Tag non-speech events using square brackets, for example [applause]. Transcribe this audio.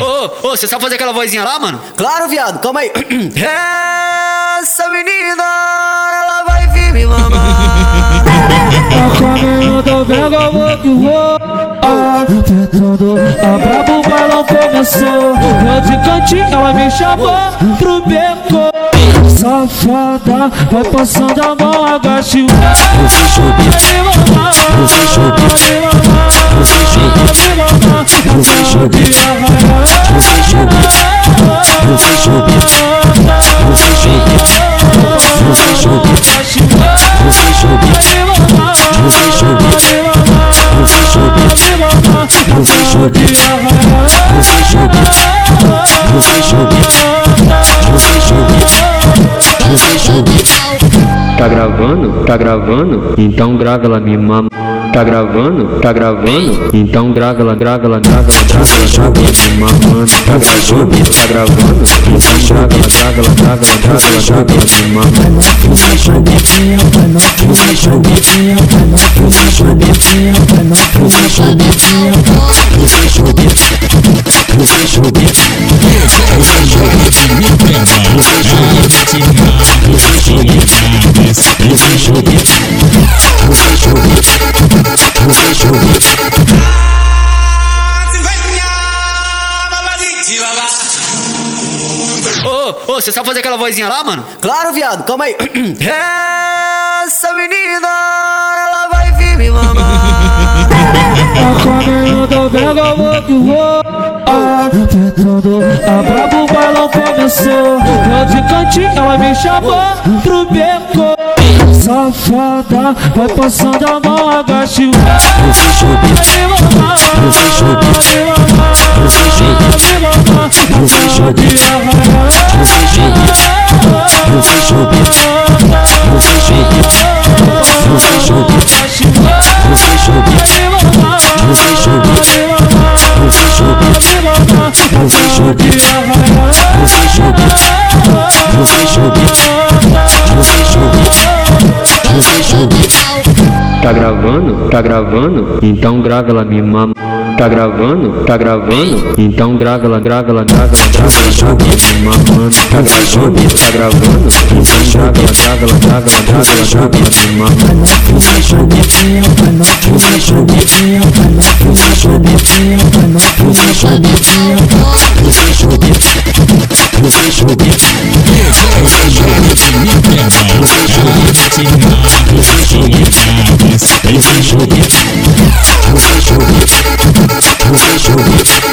Ô, ô, você sabe fazer aquela vozinha lá, mano? Claro, viado, calma aí. [clears throat] Essa menina, ela vai vir me mamar. A caminho da vega, vou que vou Tentando, a brabo o bailão começou Eu de cantinho, ela me chamou pro beco Safada, vai passando a mão, agache o Tá gravando? Tá gravando? Então grava ela me mama. Tá gravando? Tá gravando? Então grava ela, grava ela, grava ela, grava ela, mamando. Tá gravando? Tá gravando? Grava ela, grava ela, grava ela, grava ela, grava ela me mamando. Ô, ô, você sabe fazer aquela vozinha lá, mano? Claro, viado, calma aí. [clears throat] Essa menina, ela vai vir me mamar. A caminho da vega, vou que vou Tentando, a brabo o bailão começou Eu de cantinho, ela me chamou pro beco Safada, vai passando a mão, agache o Tá gravando? Tá gravando? Então grava ela me mama. Tá gravando? Tá gravando? Então grava ela, grava ela, grava ela, grava ela, grava ela mamando. Tá gravando? Tá gravando? Então grava ela, grava ela, grava ela, grava ela, grava ela mamando. Esse jogo Truth.